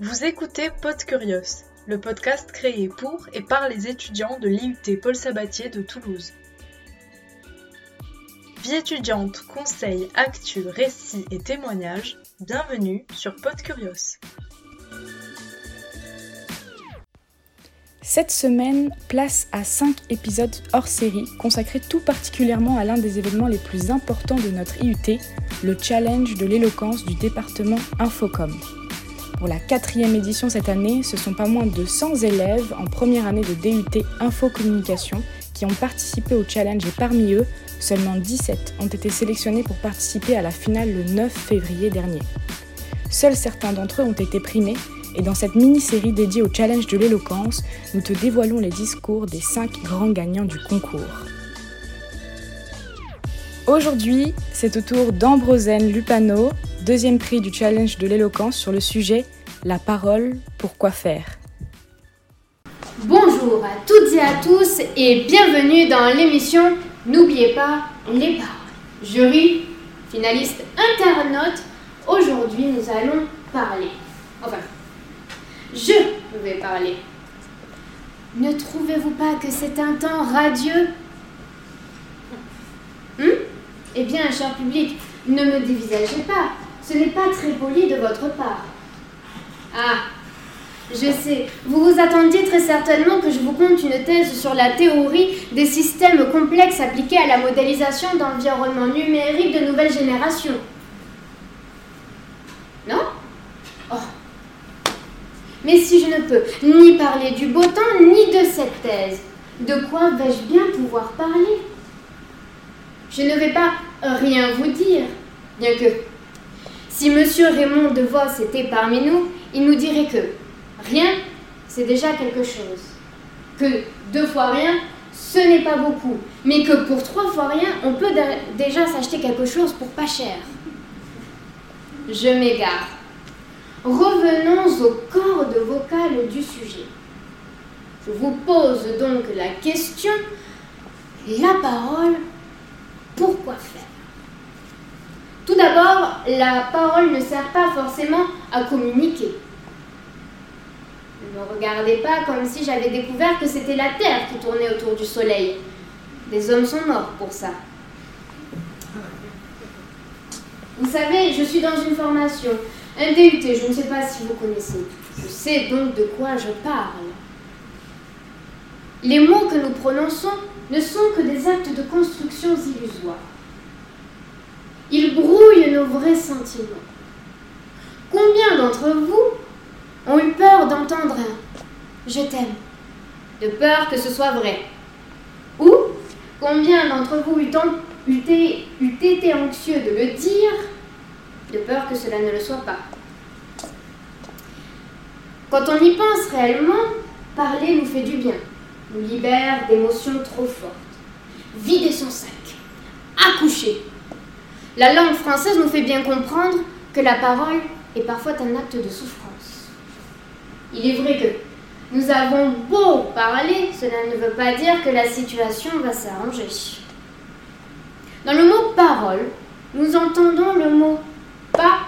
Vous écoutez Pod Curios, le podcast créé pour et par les étudiants de l'IUT Paul Sabatier de Toulouse. Vie étudiante, conseils, actus, récits et témoignages, bienvenue sur Pod Curios. Cette semaine, place à 5 épisodes hors série consacrés tout particulièrement à l'un des événements les plus importants de notre IUT, le challenge de l'éloquence du département Infocom. Pour la quatrième édition cette année, ce sont pas moins de 100 élèves en première année de DUT Infocommunication qui ont participé au challenge et parmi eux, seulement 17 ont été sélectionnés pour participer à la finale le 9 février dernier. Seuls certains d'entre eux ont été primés et dans cette mini-série dédiée au challenge de l'éloquence, nous te dévoilons les discours des 5 grands gagnants du concours. Aujourd'hui, c'est au tour d'Ambrosène Lupano, deuxième prix du challenge de l'éloquence sur le sujet La parole, pourquoi faire Bonjour à toutes et à tous et bienvenue dans l'émission N'oubliez pas les paroles. Jury, finaliste, internaute, aujourd'hui nous allons parler. Enfin, je vais parler. Ne trouvez-vous pas que c'est un temps radieux? Hum Eh bien, cher public, ne me dévisagez pas. Ce n'est pas très poli de votre part. Ah, je sais, vous vous attendiez très certainement que je vous conte une thèse sur la théorie des systèmes complexes appliqués à la modélisation d'environnements numériques de nouvelle génération. Non? Oh. Mais si je ne peux ni parler du beau temps, ni de cette thèse, de quoi vais-je bien pouvoir parler? Je ne vais pas rien vous dire, bien que si Monsieur Raymond de Vos était parmi nous, il nous dirait que rien, c'est déjà quelque chose. Que deux fois rien, ce n'est pas beaucoup. Mais que pour trois fois rien, on peut déjà s'acheter quelque chose pour pas cher. Je m'égare. Revenons aux cordes vocales du sujet. Je vous pose donc la question, la parole, pourquoi faire? D'abord, la parole ne sert pas forcément à communiquer. Ne me regardez pas comme si j'avais découvert que c'était la Terre qui tournait autour du Soleil. Des hommes sont morts pour ça. Vous savez, je suis dans une formation, un DUT, je ne sais pas si vous connaissez. Je sais donc de quoi je parle. Les mots que nous prononçons ne sont que des actes de construction illusoires. Vrais sentiments. Combien d'entre vous ont eu peur d'entendre je t'aime, de peur que ce soit vrai? Ou combien d'entre vous eût, été anxieux de le dire, de peur que cela ne le soit pas? Quand on y pense réellement, parler nous fait du bien, nous libère d'émotions trop fortes. Vider son sac, accoucher. La langue française nous fait bien comprendre que la parole est parfois un acte de souffrance. Il est vrai que nous avons beau parler, cela ne veut pas dire que la situation va s'arranger. Dans le mot parole, nous entendons le mot pas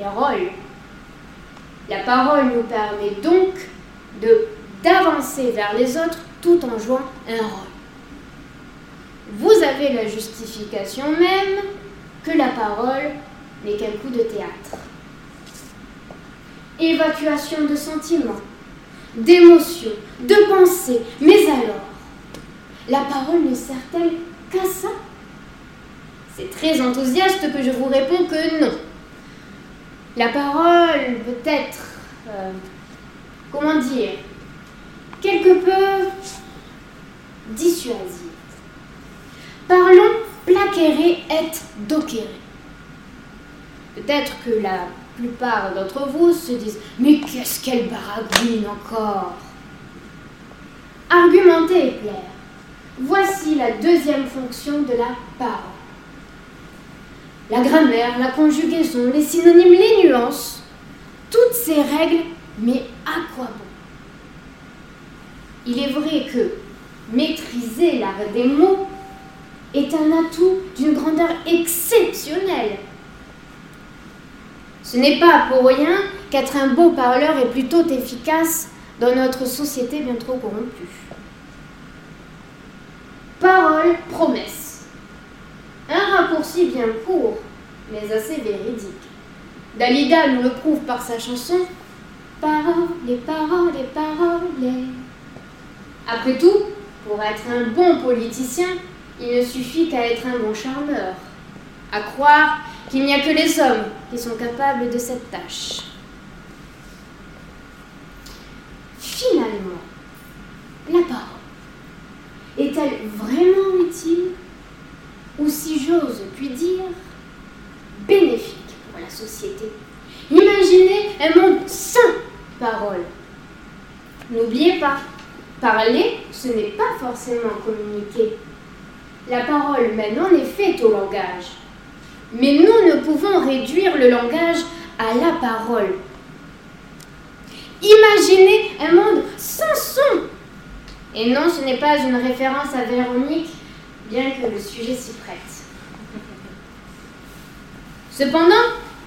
et rôle. La parole nous permet donc d'avancer vers les autres tout en jouant un rôle. Vous avez la justification même que la parole n'est qu'un coup de théâtre évacuation de sentiments, d'émotions, de pensées. Mais alors, la parole ne sert-elle qu'à ça? C'est très enthousiaste que je vous réponds que non. La parole peut être, euh, comment dire, quelque peu dissuasive. Parlons placere et docere. Peut-être que la plupart d'entre vous se disent Mais qu'est-ce qu'elle baragouine encore? Argumenter et plaire. Voici la deuxième fonction de la parole. La grammaire, la conjugaison, les synonymes, les nuances, toutes ces règles, mais à quoi bon? Il est vrai que maîtriser l'art des mots est un atout d'une grandeur exceptionnelle ce n'est pas pour rien qu'être un beau parleur est plutôt efficace dans notre société bien trop corrompue. Parole, promesse. Un raccourci bien court, mais assez véridique. Dalida nous le prouve par sa chanson Paroles, les paroles, les paroles. Après tout, pour être un bon politicien, il ne suffit qu'à être un bon charmeur. À croire qu'il n'y a que les hommes qui sont capables de cette tâche. Finalement, la parole est-elle vraiment utile ou, si j'ose puis dire, bénéfique pour la société? Imaginez un monde sans parole. N'oubliez pas, parler, ce n'est pas forcément communiquer. La parole mène en effet au langage. Mais nous ne pouvons réduire le langage à la parole. Imaginez un monde sans son. Et non, ce n'est pas une référence à Véronique, bien que le sujet s'y prête. Cependant,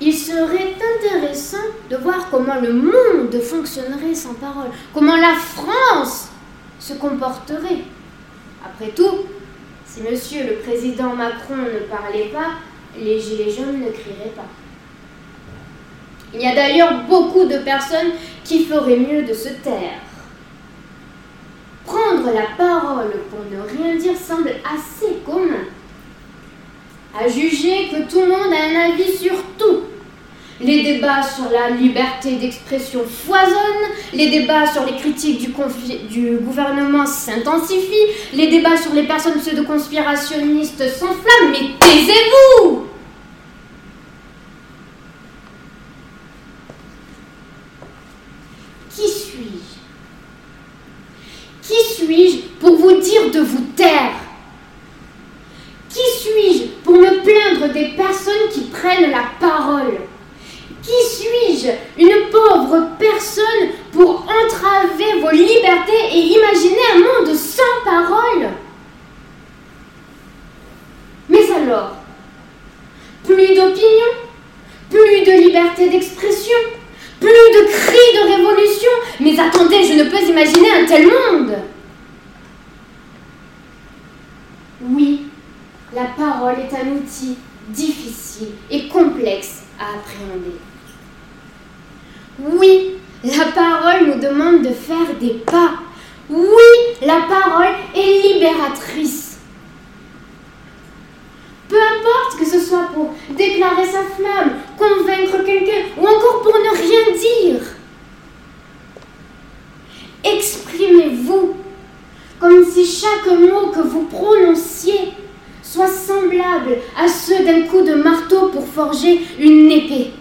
il serait intéressant de voir comment le monde fonctionnerait sans parole, comment la France se comporterait. Après tout, si monsieur le président Macron ne parlait pas, les gilets jaunes ne crieraient pas. Il y a d'ailleurs beaucoup de personnes qui feraient mieux de se taire. Prendre la parole pour ne rien dire semble assez commun. À juger que tout le monde a un avis sur tout. Les débats sur la liberté d'expression foisonnent, les débats sur les critiques du, gouvernement s'intensifient, les débats sur les personnes pseudo-conspirationnistes s'enflamment, mais taisez-vous! Qui suis-je? Qui suis-je pour vous dire de vous taire? Qui suis-je pour me plaindre des personnes qui prennent la parole? Une pauvre personne pour entraver vos libertés et imaginer un monde sans parole Mais alors, plus d'opinion, plus de liberté d'expression, plus de cris de révolution. Mais attendez, je ne peux imaginer un tel monde. Oui, la parole est un outil difficile et complexe à appréhender. Oui, la parole nous demande de faire des pas. Oui, la parole est libératrice. Peu importe que ce soit pour déclarer sa flamme, convaincre quelqu'un ou encore pour ne rien dire. Exprimez-vous comme si chaque mot que vous prononciez soit semblable à ceux d'un coup de marteau pour forger une épée.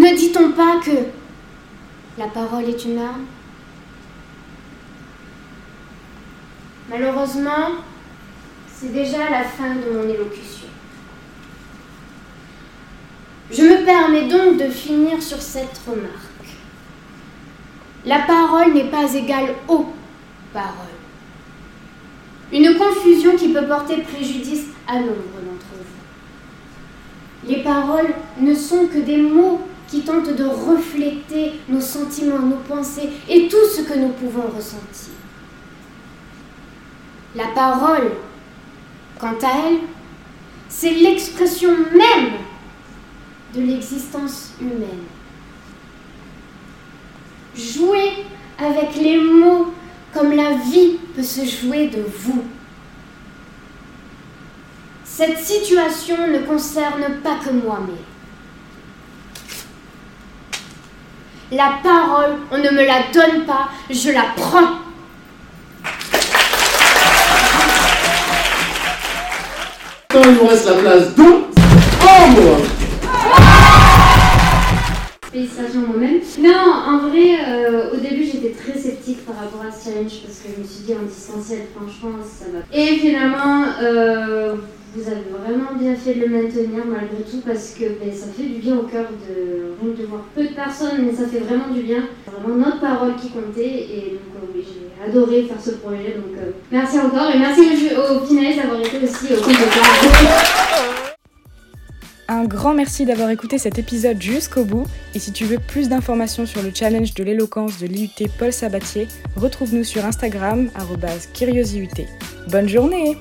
Ne dit-on pas que la parole est une arme? Malheureusement, c'est déjà la fin de mon élocution. Je me permets donc de finir sur cette remarque. La parole n'est pas égale aux paroles. Une confusion qui peut porter préjudice à nombre d'entre vous. Les paroles ne sont que des mots qui tentent de refléter nos sentiments, nos pensées et tout ce que nous pouvons ressentir. La parole, quant à elle, c'est l'expression même de l'existence humaine. Jouez avec les mots comme la vie peut se jouer de vous. Cette situation ne concerne pas que moi, mais la parole, on ne me la donne pas, je la prends. Quand il vous reste la place donc, ombre Félicitations moi-même. Non, en vrai, euh, au début j'étais très sceptique par rapport à ce challenge parce que je me suis dit en distanciel, franchement, ça va. Et finalement, euh, vous avez vraiment bien fait de le maintenir malgré tout parce que ça fait du bien au cœur de, de voir peu de personnes, mais ça fait vraiment du bien. C'est vraiment notre parole qui comptait et donc euh, oui, j'ai adoré faire ce projet. Donc merci encore et merci aux, finalistes d'avoir été aussi au compte Un grand merci d'avoir écouté cet épisode jusqu'au bout. Et si tu veux plus d'informations sur le challenge de l'éloquence de l'IUT Paul Sabatier, retrouve-nous sur Instagram, curiosiut. Bonne journée